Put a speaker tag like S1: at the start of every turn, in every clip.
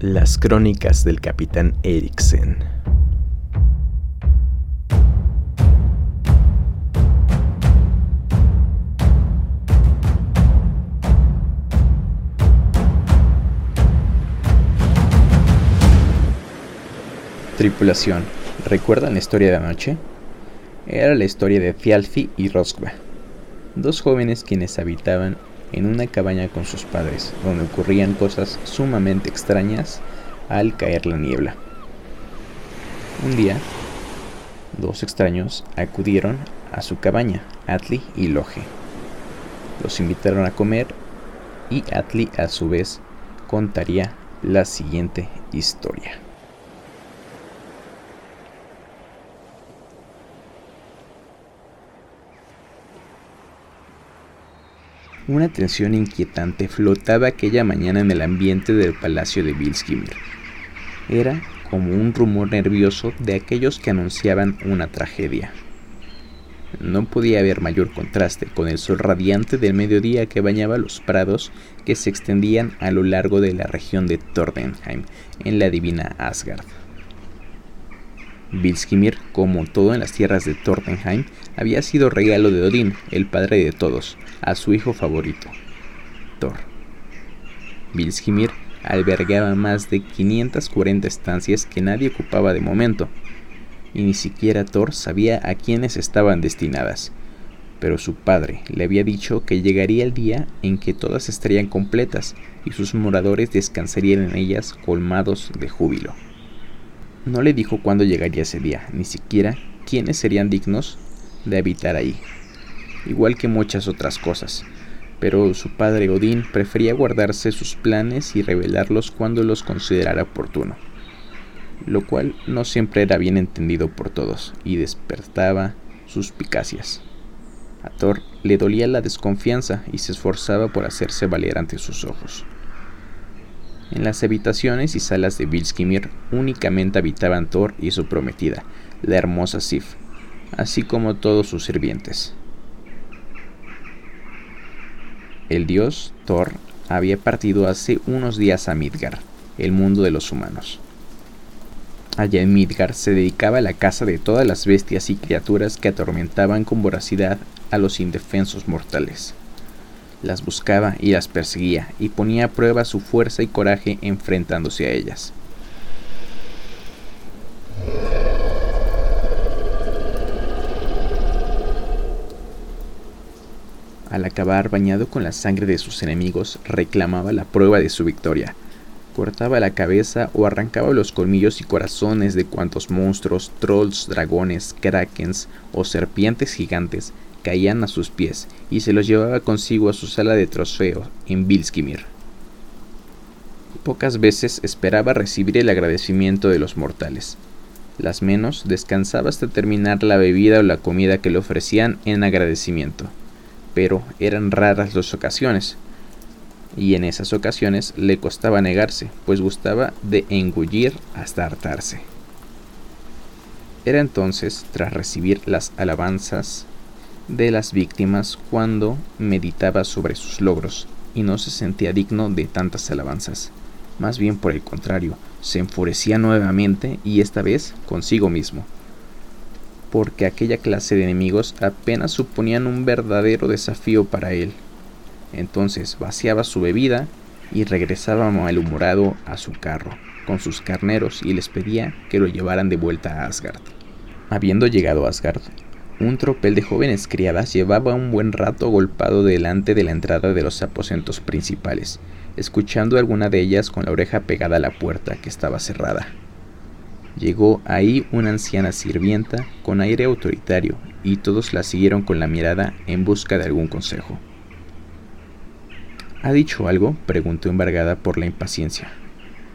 S1: Las crónicas del capitán Eriksen. Tripulación, ¿recuerdan la historia de anoche? Era la historia de Thialfi y Roskva, dos jóvenes quienes habitaban en una cabaña con sus padres, donde ocurrían cosas sumamente extrañas al caer la niebla. Un día, dos extraños acudieron a su cabaña, Atli y Loge. Los invitaron a comer y Atli a su vez contaría la siguiente historia. Una tensión inquietante flotaba aquella mañana en el ambiente del palacio de Bilskimir. Era como un rumor nervioso de aquellos que anunciaban una tragedia. No podía haber mayor contraste con el sol radiante del mediodía que bañaba los prados que se extendían a lo largo de la región de Tordenheim, en la divina Asgard. Bilskimir, como todo en las tierras de Tordenheim, había sido regalo de Odín, el padre de todos, a su hijo favorito, Thor. Bilskimir albergaba más de 540 estancias que nadie ocupaba de momento, y ni siquiera Thor sabía a quiénes estaban destinadas. Pero su padre le había dicho que llegaría el día en que todas estarían completas y sus moradores descansarían en ellas colmados de júbilo. No le dijo cuándo llegaría ese día, ni siquiera quiénes serían dignos de habitar ahí, igual que muchas otras cosas. Pero su padre Odín prefería guardarse sus planes y revelarlos cuando los considerara oportuno, lo cual no siempre era bien entendido por todos y despertaba suspicacias. A Thor le dolía la desconfianza y se esforzaba por hacerse valer ante sus ojos. En las habitaciones y salas de Vilskimir únicamente habitaban Thor y su prometida, la hermosa Sif, así como todos sus sirvientes. El dios Thor había partido hace unos días a Midgard, el mundo de los humanos. Allá en Midgard se dedicaba a la caza de todas las bestias y criaturas que atormentaban con voracidad a los indefensos mortales las buscaba y las perseguía, y ponía a prueba su fuerza y coraje enfrentándose a ellas. Al acabar bañado con la sangre de sus enemigos, reclamaba la prueba de su victoria. Cortaba la cabeza o arrancaba los colmillos y corazones de cuantos monstruos, trolls, dragones, krakens o serpientes gigantes caían a sus pies y se los llevaba consigo a su sala de trofeo en Bilskimir. Pocas veces esperaba recibir el agradecimiento de los mortales. Las menos descansaba hasta terminar la bebida o la comida que le ofrecían en agradecimiento. Pero eran raras las ocasiones, y en esas ocasiones le costaba negarse, pues gustaba de engullir hasta hartarse. Era entonces, tras recibir las alabanzas de las víctimas cuando meditaba sobre sus logros y no se sentía digno de tantas alabanzas. Más bien por el contrario, se enfurecía nuevamente y esta vez consigo mismo, porque aquella clase de enemigos apenas suponían un verdadero desafío para él. Entonces vaciaba su bebida y regresaba malhumorado a su carro con sus carneros y les pedía que lo llevaran de vuelta a Asgard. Habiendo llegado Asgard, un tropel de jóvenes criadas llevaba un buen rato agolpado delante de la entrada de los aposentos principales, escuchando a alguna de ellas con la oreja pegada a la puerta que estaba cerrada. Llegó ahí una anciana sirvienta con aire autoritario y todos la siguieron con la mirada en busca de algún consejo. ¿Ha dicho algo? preguntó embargada por la impaciencia.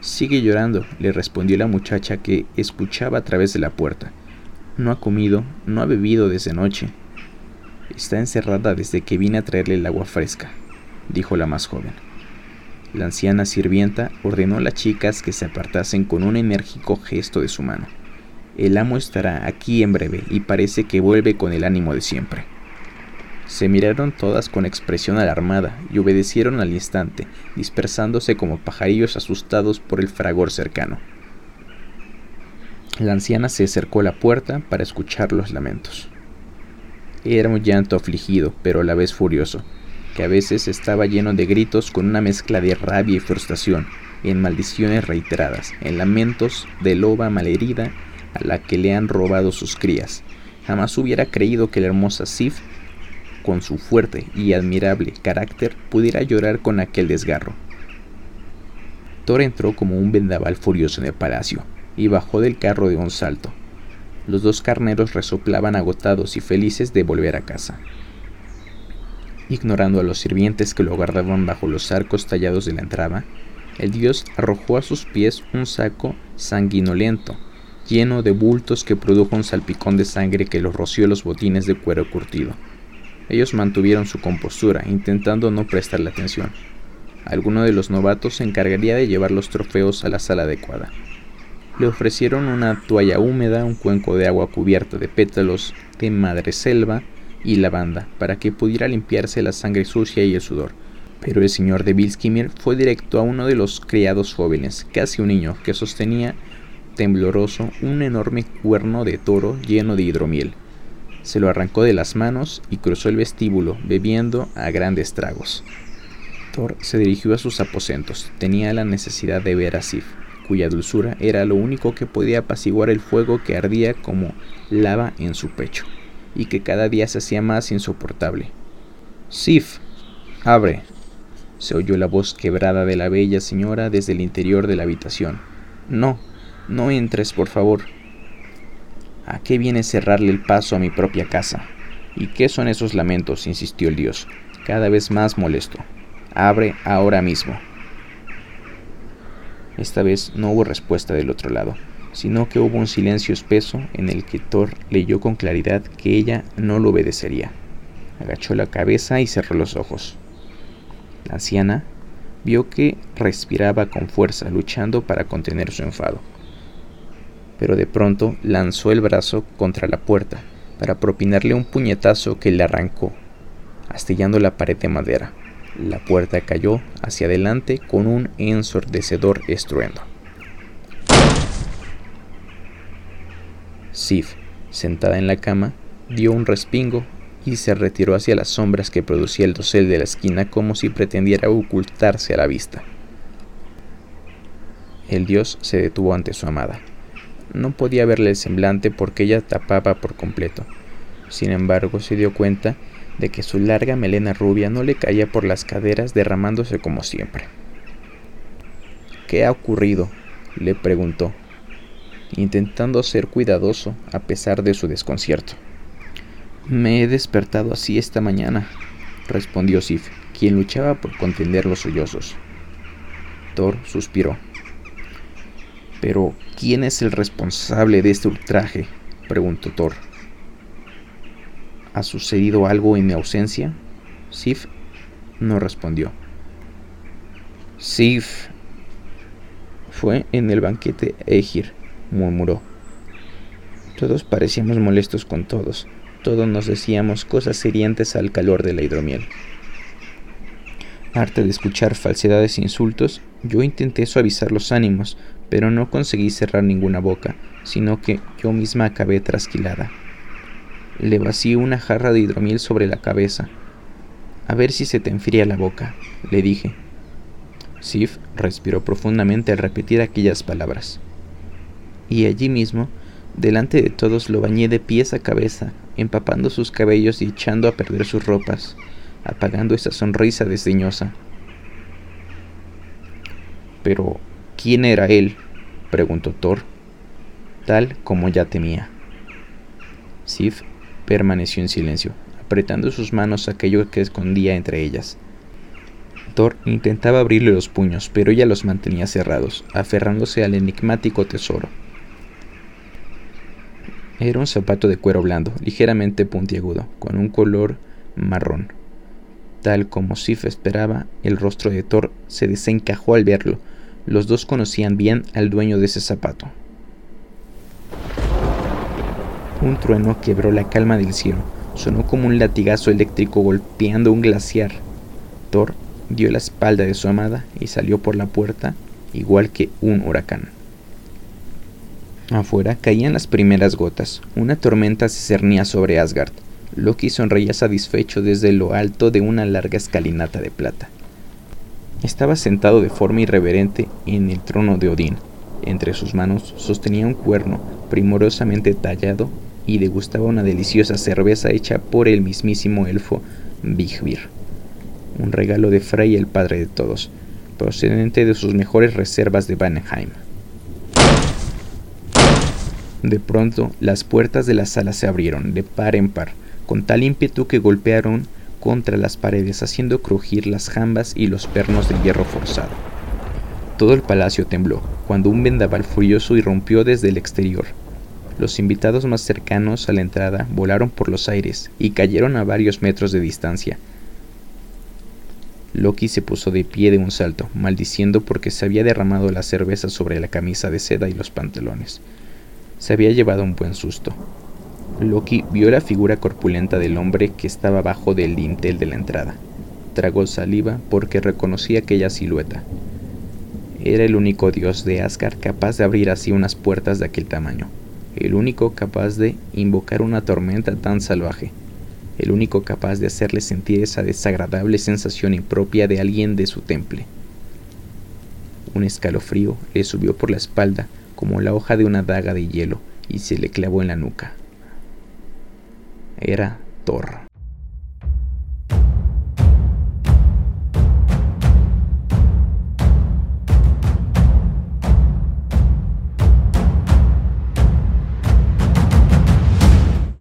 S1: Sigue llorando, le respondió la muchacha que escuchaba a través de la puerta no ha comido, no ha bebido desde noche. Está encerrada desde que vine a traerle el agua fresca, dijo la más joven. La anciana sirvienta ordenó a las chicas que se apartasen con un enérgico gesto de su mano. El amo estará aquí en breve y parece que vuelve con el ánimo de siempre. Se miraron todas con expresión alarmada y obedecieron al instante, dispersándose como pajarillos asustados por el fragor cercano. La anciana se acercó a la puerta para escuchar los lamentos. Era un llanto afligido, pero a la vez furioso, que a veces estaba lleno de gritos con una mezcla de rabia y frustración, en maldiciones reiteradas, en lamentos de loba malherida a la que le han robado sus crías. Jamás hubiera creído que la hermosa Sif con su fuerte y admirable carácter, pudiera llorar con aquel desgarro. Thor entró como un vendaval furioso en el palacio y bajó del carro de un salto. Los dos carneros resoplaban agotados y felices de volver a casa. Ignorando a los sirvientes que lo guardaban bajo los arcos tallados de la entrada, el dios arrojó a sus pies un saco sanguinolento, lleno de bultos que produjo un salpicón de sangre que los roció los botines de cuero curtido. Ellos mantuvieron su compostura, intentando no prestarle atención. Alguno de los novatos se encargaría de llevar los trofeos a la sala adecuada. Le ofrecieron una toalla húmeda, un cuenco de agua cubierta de pétalos de madreselva y lavanda, para que pudiera limpiarse la sangre sucia y el sudor. Pero el señor de Bilskimir fue directo a uno de los criados jóvenes, casi un niño, que sostenía tembloroso un enorme cuerno de toro lleno de hidromiel se lo arrancó de las manos y cruzó el vestíbulo, bebiendo a grandes tragos. Thor se dirigió a sus aposentos. Tenía la necesidad de ver a Sif, cuya dulzura era lo único que podía apaciguar el fuego que ardía como lava en su pecho, y que cada día se hacía más insoportable. Sif, abre. Se oyó la voz quebrada de la bella señora desde el interior de la habitación. No, no entres, por favor. ¿A qué viene cerrarle el paso a mi propia casa? ¿Y qué son esos lamentos? insistió el dios, cada vez más molesto. Abre ahora mismo. Esta vez no hubo respuesta del otro lado, sino que hubo un silencio espeso en el que Thor leyó con claridad que ella no lo obedecería. Agachó la cabeza y cerró los ojos. La anciana vio que respiraba con fuerza, luchando para contener su enfado pero de pronto lanzó el brazo contra la puerta para propinarle un puñetazo que le arrancó, astillando la pared de madera. La puerta cayó hacia adelante con un ensordecedor estruendo. Sif, sentada en la cama, dio un respingo y se retiró hacia las sombras que producía el dosel de la esquina como si pretendiera ocultarse a la vista. El dios se detuvo ante su amada. No podía verle el semblante porque ella tapaba por completo. Sin embargo, se dio cuenta de que su larga melena rubia no le caía por las caderas derramándose como siempre. ¿Qué ha ocurrido? le preguntó, intentando ser cuidadoso a pesar de su desconcierto. Me he despertado así esta mañana, respondió Sif, quien luchaba por contender los sollozos. Thor suspiró. Pero, ¿quién es el responsable de este ultraje? preguntó Thor. ¿Ha sucedido algo en mi ausencia? Sif no respondió. Sif. Fue en el banquete Egir, murmuró. Todos parecíamos molestos con todos. Todos nos decíamos cosas hirientes al calor de la hidromiel. Harta de escuchar falsedades e insultos, yo intenté suavizar los ánimos, pero no conseguí cerrar ninguna boca, sino que yo misma acabé trasquilada. Le vacié una jarra de hidromiel sobre la cabeza. A ver si se te enfría la boca, le dije. Sif respiró profundamente al repetir aquellas palabras. Y allí mismo, delante de todos, lo bañé de pies a cabeza, empapando sus cabellos y echando a perder sus ropas, apagando esa sonrisa desdeñosa. Pero ¿Quién era él? preguntó Thor, tal como ya temía. Sif permaneció en silencio, apretando sus manos aquello que escondía entre ellas. Thor intentaba abrirle los puños, pero ella los mantenía cerrados, aferrándose al enigmático tesoro. Era un zapato de cuero blando, ligeramente puntiagudo, con un color marrón. Tal como Sif esperaba, el rostro de Thor se desencajó al verlo, los dos conocían bien al dueño de ese zapato. Un trueno quebró la calma del cielo. sonó como un latigazo eléctrico golpeando un glaciar. Thor dio la espalda de su amada y salió por la puerta igual que un huracán. Afuera caían las primeras gotas. Una tormenta se cernía sobre Asgard. Loki sonreía satisfecho desde lo alto de una larga escalinata de plata. Estaba sentado de forma irreverente en el trono de Odín. Entre sus manos sostenía un cuerno primorosamente tallado y degustaba una deliciosa cerveza hecha por el mismísimo elfo Bigbir, un regalo de Frey el padre de todos, procedente de sus mejores reservas de Vanheim. De pronto, las puertas de la sala se abrieron de par en par, con tal ímpetu que golpearon contra las paredes, haciendo crujir las jambas y los pernos de hierro forzado. Todo el palacio tembló, cuando un vendaval furioso irrumpió desde el exterior. Los invitados más cercanos a la entrada volaron por los aires y cayeron a varios metros de distancia. Loki se puso de pie de un salto, maldiciendo porque se había derramado la cerveza sobre la camisa de seda y los pantalones se había llevado un buen susto. Loki vio la figura corpulenta del hombre que estaba bajo del dintel de la entrada. Tragó saliva porque reconocía aquella silueta. Era el único dios de Asgard capaz de abrir así unas puertas de aquel tamaño, el único capaz de invocar una tormenta tan salvaje, el único capaz de hacerle sentir esa desagradable sensación impropia de alguien de su temple. Un escalofrío le subió por la espalda como la hoja de una daga de hielo y se le clavó en la nuca. Era Thor.